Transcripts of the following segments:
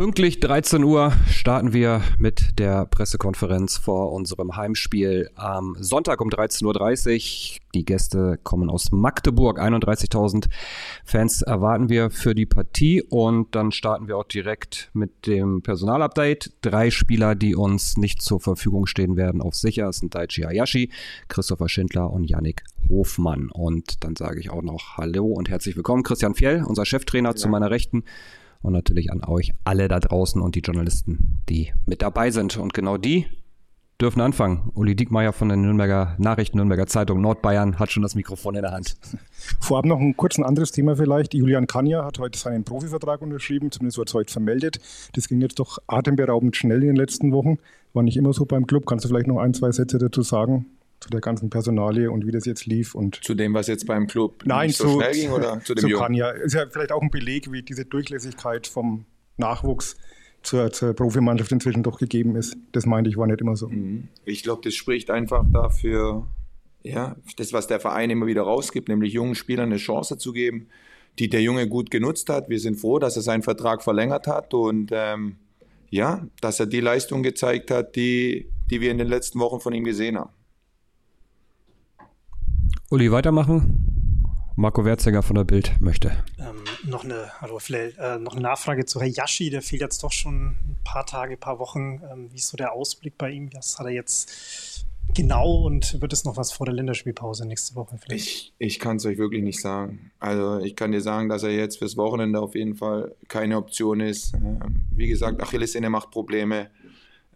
Pünktlich 13 Uhr starten wir mit der Pressekonferenz vor unserem Heimspiel am Sonntag um 13.30 Uhr. Die Gäste kommen aus Magdeburg. 31.000 Fans erwarten wir für die Partie und dann starten wir auch direkt mit dem Personalupdate. Drei Spieler, die uns nicht zur Verfügung stehen werden, auf sicher. Sind Daichi Hayashi, Christopher Schindler und Yannick Hofmann. Und dann sage ich auch noch Hallo und herzlich willkommen, Christian Fjell, unser Cheftrainer ja. zu meiner Rechten und natürlich an euch alle da draußen und die Journalisten, die mit dabei sind. Und genau die dürfen anfangen. Uli Diekmeyer von der Nürnberger Nachrichten, Nürnberger Zeitung Nordbayern hat schon das Mikrofon in der Hand. Vorab noch ein kurz ein anderes Thema vielleicht. Julian Kanja hat heute seinen Profivertrag unterschrieben, zumindest wurde es heute vermeldet. Das ging jetzt doch atemberaubend schnell in den letzten Wochen. War nicht immer so beim Club. Kannst du vielleicht noch ein, zwei Sätze dazu sagen? Zu der ganzen Personalie und wie das jetzt lief. Und zu dem, was jetzt beim Club Nein, nicht so zu, schnell ging oder zu dem zu Kanja. Ist ja vielleicht auch ein Beleg, wie diese Durchlässigkeit vom Nachwuchs zur, zur Profimannschaft inzwischen doch gegeben ist. Das meinte ich, war nicht immer so. Mhm. Ich glaube, das spricht einfach dafür, ja, das, was der Verein immer wieder rausgibt, nämlich jungen Spielern eine Chance zu geben, die der Junge gut genutzt hat. Wir sind froh, dass er seinen Vertrag verlängert hat und ähm, ja, dass er die Leistung gezeigt hat, die, die wir in den letzten Wochen von ihm gesehen haben. Uli, weitermachen. Marco Werziger von der Bild möchte. Ähm, noch, eine, also vielleicht, äh, noch eine Nachfrage zu Hayashi. Der fehlt jetzt doch schon ein paar Tage, ein paar Wochen. Ähm, wie ist so der Ausblick bei ihm? Was hat er jetzt genau und wird es noch was vor der Länderspielpause nächste Woche vielleicht? Ich, ich kann es euch wirklich nicht sagen. Also ich kann dir sagen, dass er jetzt fürs Wochenende auf jeden Fall keine Option ist. Ähm, wie gesagt, Achillessehne macht Probleme.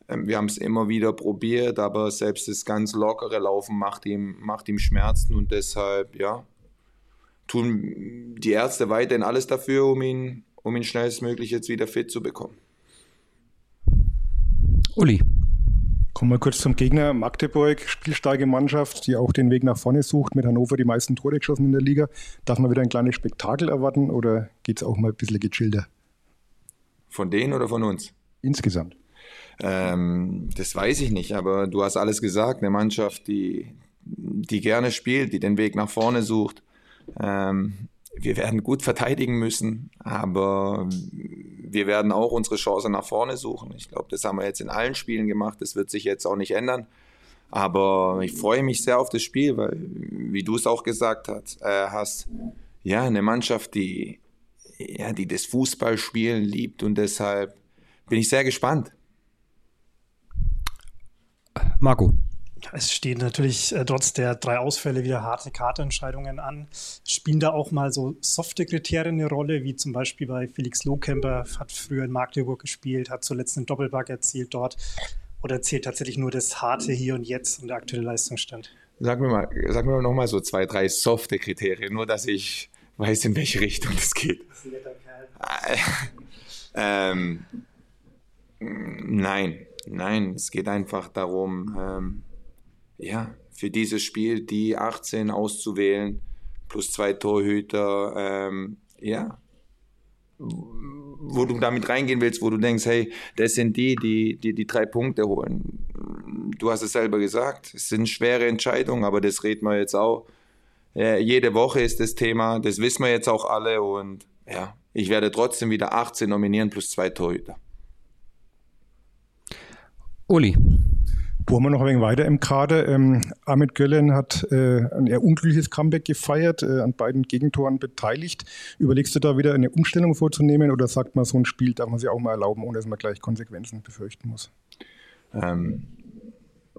Ähm, wir haben es immer wieder probiert, aber selbst das ganz lockere Laufen macht ihm, macht ihm Schmerzen und deshalb, ja, tun die Ärzte weiterhin alles dafür, um ihn, um ihn schnellstmöglich jetzt wieder fit zu bekommen. Uli. Kommen wir kurz zum Gegner. Magdeburg, spielstarke Mannschaft, die auch den Weg nach vorne sucht, mit Hannover die meisten Tore geschossen in der Liga. Darf man wieder ein kleines Spektakel erwarten oder geht es auch mal ein bisschen gechillter? Von denen oder von uns? Insgesamt. Ähm, das weiß ich nicht, aber du hast alles gesagt. Eine Mannschaft, die, die gerne spielt, die den Weg nach vorne sucht. Ähm, wir werden gut verteidigen müssen, aber wir werden auch unsere Chance nach vorne suchen. Ich glaube, das haben wir jetzt in allen Spielen gemacht. Das wird sich jetzt auch nicht ändern. Aber ich freue mich sehr auf das Spiel, weil, wie du es auch gesagt hast, äh, hast ja, eine Mannschaft, die, ja, die das Fußballspielen liebt und deshalb bin ich sehr gespannt. Marco. Es stehen natürlich äh, trotz der drei Ausfälle wieder harte Karteentscheidungen an. Spielen da auch mal so softe Kriterien eine Rolle, wie zum Beispiel bei Felix Lohkemper, hat früher in Magdeburg gespielt, hat zuletzt einen Doppelback erzielt dort. Oder zählt tatsächlich nur das harte Hier und Jetzt und der aktuelle Leistungsstand? Sag mir mal, sag mir mal nochmal so zwei, drei softe Kriterien, nur dass ich weiß, in welche Richtung das geht. Das ist ein netter Kerl. ähm, nein, Nein, es geht einfach darum, ähm, ja, für dieses Spiel die 18 auszuwählen, plus zwei Torhüter, ähm, ja, wo du damit reingehen willst, wo du denkst, hey, das sind die, die, die die drei Punkte holen. Du hast es selber gesagt, es sind schwere Entscheidungen, aber das reden wir jetzt auch. Ja, jede Woche ist das Thema, das wissen wir jetzt auch alle und ja, ich werde trotzdem wieder 18 nominieren plus zwei Torhüter. Uli. Bohren wir noch ein wenig weiter im Kader. Ähm, Ahmed Göllen hat äh, ein eher unglückliches Comeback gefeiert, äh, an beiden Gegentoren beteiligt. Überlegst du da wieder eine Umstellung vorzunehmen oder sagt man, so ein Spiel darf man sich auch mal erlauben, ohne dass man gleich Konsequenzen befürchten muss? Ähm,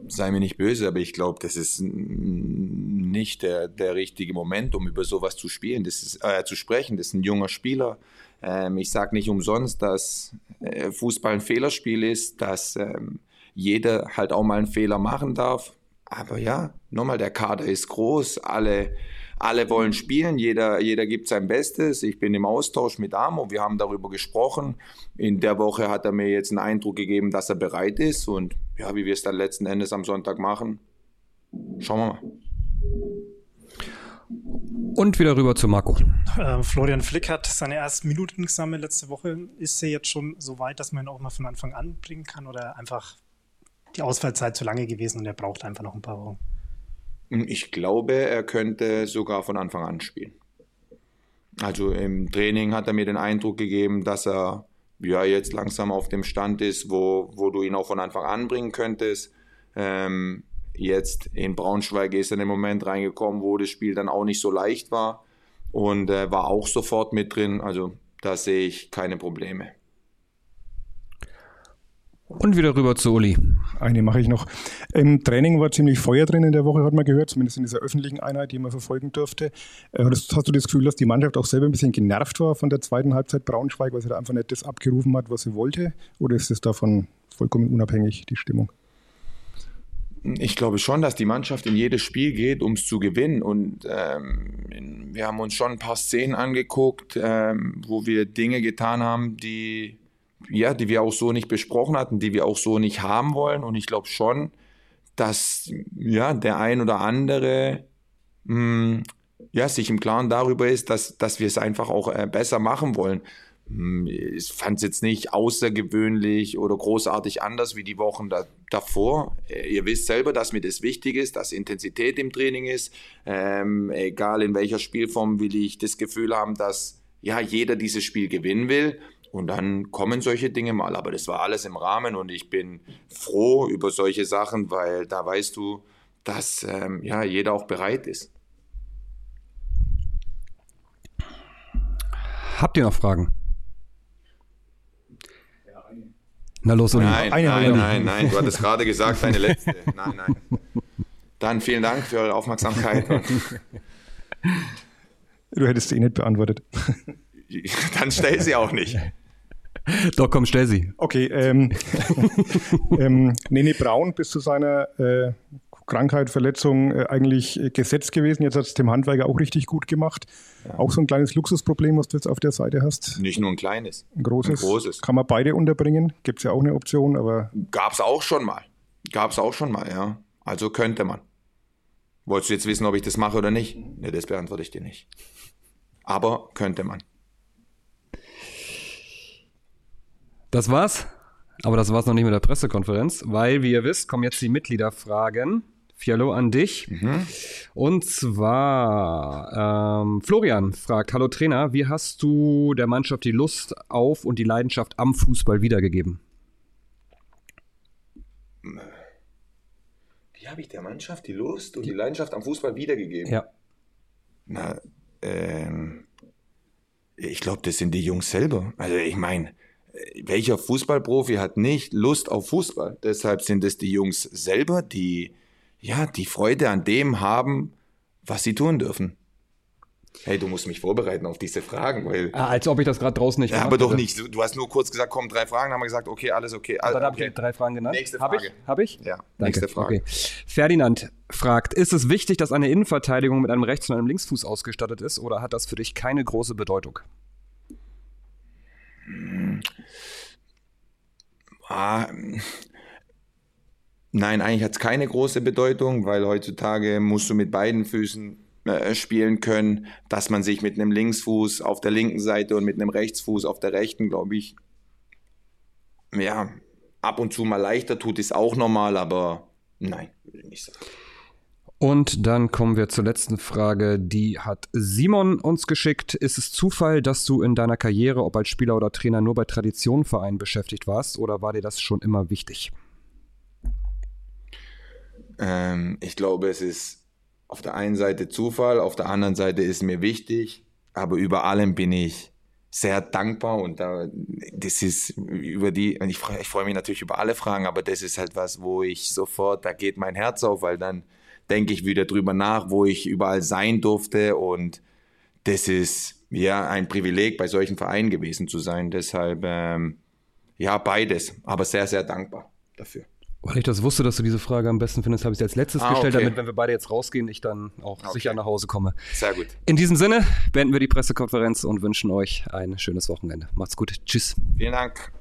sei mir nicht böse, aber ich glaube, das ist nicht der, der richtige Moment, um über sowas zu spielen, das ist, äh, zu sprechen. Das ist ein junger Spieler. Ähm, ich sage nicht umsonst, dass äh, Fußball ein Fehlerspiel ist, dass ähm, jeder halt auch mal einen Fehler machen darf. Aber ja, nochmal, der Kader ist groß, alle, alle wollen spielen, jeder, jeder gibt sein Bestes. Ich bin im Austausch mit Amo, wir haben darüber gesprochen. In der Woche hat er mir jetzt einen Eindruck gegeben, dass er bereit ist. Und ja, wie wir es dann letzten Endes am Sonntag machen, schauen wir mal. Und wieder rüber zu Marco. Äh, Florian Flick hat seine ersten Minuten gesammelt letzte Woche. Ist er jetzt schon so weit, dass man ihn auch mal von Anfang an bringen kann oder einfach die Ausfallzeit zu lange gewesen und er braucht einfach noch ein paar Wochen. Ich glaube, er könnte sogar von Anfang an spielen. Also im Training hat er mir den Eindruck gegeben, dass er ja jetzt langsam auf dem Stand ist, wo, wo du ihn auch von Anfang an bringen könntest. Ähm, jetzt in Braunschweig ist er in den Moment reingekommen, wo das Spiel dann auch nicht so leicht war und äh, war auch sofort mit drin. Also da sehe ich keine Probleme. Und wieder rüber zu Uli. Eine mache ich noch. Im Training war ziemlich Feuer drin in der Woche, hat man gehört, zumindest in dieser öffentlichen Einheit, die man verfolgen durfte. Äh, hast, hast, du das Gefühl, dass die Mannschaft auch selber ein bisschen genervt war von der zweiten Halbzeit Braunschweig, weil sie da einfach nicht das abgerufen hat, was sie wollte? Oder ist es davon vollkommen unabhängig, die Stimmung? Ich glaube schon, dass die Mannschaft in jedes Spiel geht, um es zu gewinnen. Und ähm, wir haben uns schon ein paar Szenen angeguckt, ähm, wo wir Dinge getan haben, die ja, die wir auch so nicht besprochen hatten, die wir auch so nicht haben wollen. Und ich glaube schon, dass ja, der ein oder andere mh, hm, ja, sich im Klaren darüber ist, dass, dass wir es einfach auch äh, besser machen wollen. Hm, ich fand es jetzt nicht außergewöhnlich oder großartig anders wie die Wochen da, davor. Äh, ihr wisst selber, dass mir das wichtig ist, dass Intensität im Training ist. Ähm, egal in welcher Spielform will ich das Gefühl haben, dass ja jeder dieses Spiel gewinnen will. Und dann kommen solche Dinge mal. Aber das war alles im Rahmen und ich bin froh über solche Sachen, weil da weißt du, dass ähm, ja, jeder auch bereit ist. Habt ihr noch Fragen? Na los, Uli. Nein, eine nein, nein, nein, du hattest gerade gesagt, deine letzte. Nein, nein. Dann vielen Dank für eure Aufmerksamkeit. Du hättest sie eh nicht beantwortet. Dann stell sie auch nicht. Doch, komm, stell sie. Okay, ähm, ähm, Nene Braun bis zu seiner äh, Krankheit, Verletzung äh, eigentlich gesetzt gewesen. Jetzt hat es Tim Handwerker auch richtig gut gemacht. Ja. Auch so ein kleines Luxusproblem, was du jetzt auf der Seite hast. Nicht nur ein kleines. Ein großes. Ein großes. Kann man beide unterbringen. Gibt es ja auch eine Option, aber. Gab es auch schon mal. Gab es auch schon mal, ja. Also könnte man. Wolltest du jetzt wissen, ob ich das mache oder nicht? Ne, das beantworte ich dir nicht. Aber könnte man. Das war's. Aber das war's noch nicht mit der Pressekonferenz, weil, wie ihr wisst, kommen jetzt die Mitgliederfragen. Fialo an dich. Mhm. Und zwar, ähm, Florian fragt, hallo Trainer, wie hast du der Mannschaft die Lust auf und die Leidenschaft am Fußball wiedergegeben? Wie habe ich der Mannschaft die Lust und die Leidenschaft am Fußball wiedergegeben? Ja. Na, ähm, ich glaube, das sind die Jungs selber. Also ich meine, welcher Fußballprofi hat nicht Lust auf Fußball? Deshalb sind es die Jungs selber, die ja die Freude an dem haben, was sie tun dürfen. Hey, du musst mich vorbereiten auf diese Fragen, weil. Ah, als ob ich das gerade draußen nicht ja, Aber doch nicht. Du, hast nur kurz gesagt, komm, drei Fragen, haben wir gesagt, okay, alles okay. All, dann habe ich drei Fragen genannt. Nächste Frage. Habe ich? Hab ich? Ja, Danke. nächste Frage. Okay. Ferdinand fragt, ist es wichtig, dass eine Innenverteidigung mit einem Rechts- und einem Linksfuß ausgestattet ist oder hat das für dich keine große Bedeutung? Ah, nein, eigentlich hat es keine große Bedeutung, weil heutzutage musst du mit beiden Füßen äh, spielen können, dass man sich mit einem Linksfuß auf der linken Seite und mit einem Rechtsfuß auf der rechten, glaube ich, ja, ab und zu mal leichter tut, ist auch normal, aber nein, würde ich nicht sagen. Und dann kommen wir zur letzten Frage. Die hat Simon uns geschickt. Ist es Zufall, dass du in deiner Karriere, ob als Spieler oder Trainer, nur bei Traditionvereinen beschäftigt warst oder war dir das schon immer wichtig? Ähm, ich glaube, es ist auf der einen Seite Zufall, auf der anderen Seite ist mir wichtig, aber über allem bin ich sehr dankbar und da, das ist über die, ich ich freue mich natürlich über alle Fragen, aber das ist halt was, wo ich sofort, da geht mein Herz auf, weil dann denke ich wieder drüber nach, wo ich überall sein durfte und das ist ja ein Privileg, bei solchen Vereinen gewesen zu sein. Deshalb ähm, ja beides, aber sehr, sehr dankbar dafür. Weil ich das wusste, dass du diese Frage am besten findest, habe ich sie als letztes ah, gestellt, okay. damit, wenn wir beide jetzt rausgehen, ich dann auch okay. sicher nach Hause komme. Sehr gut. In diesem Sinne beenden wir die Pressekonferenz und wünschen euch ein schönes Wochenende. Macht's gut. Tschüss. Vielen Dank.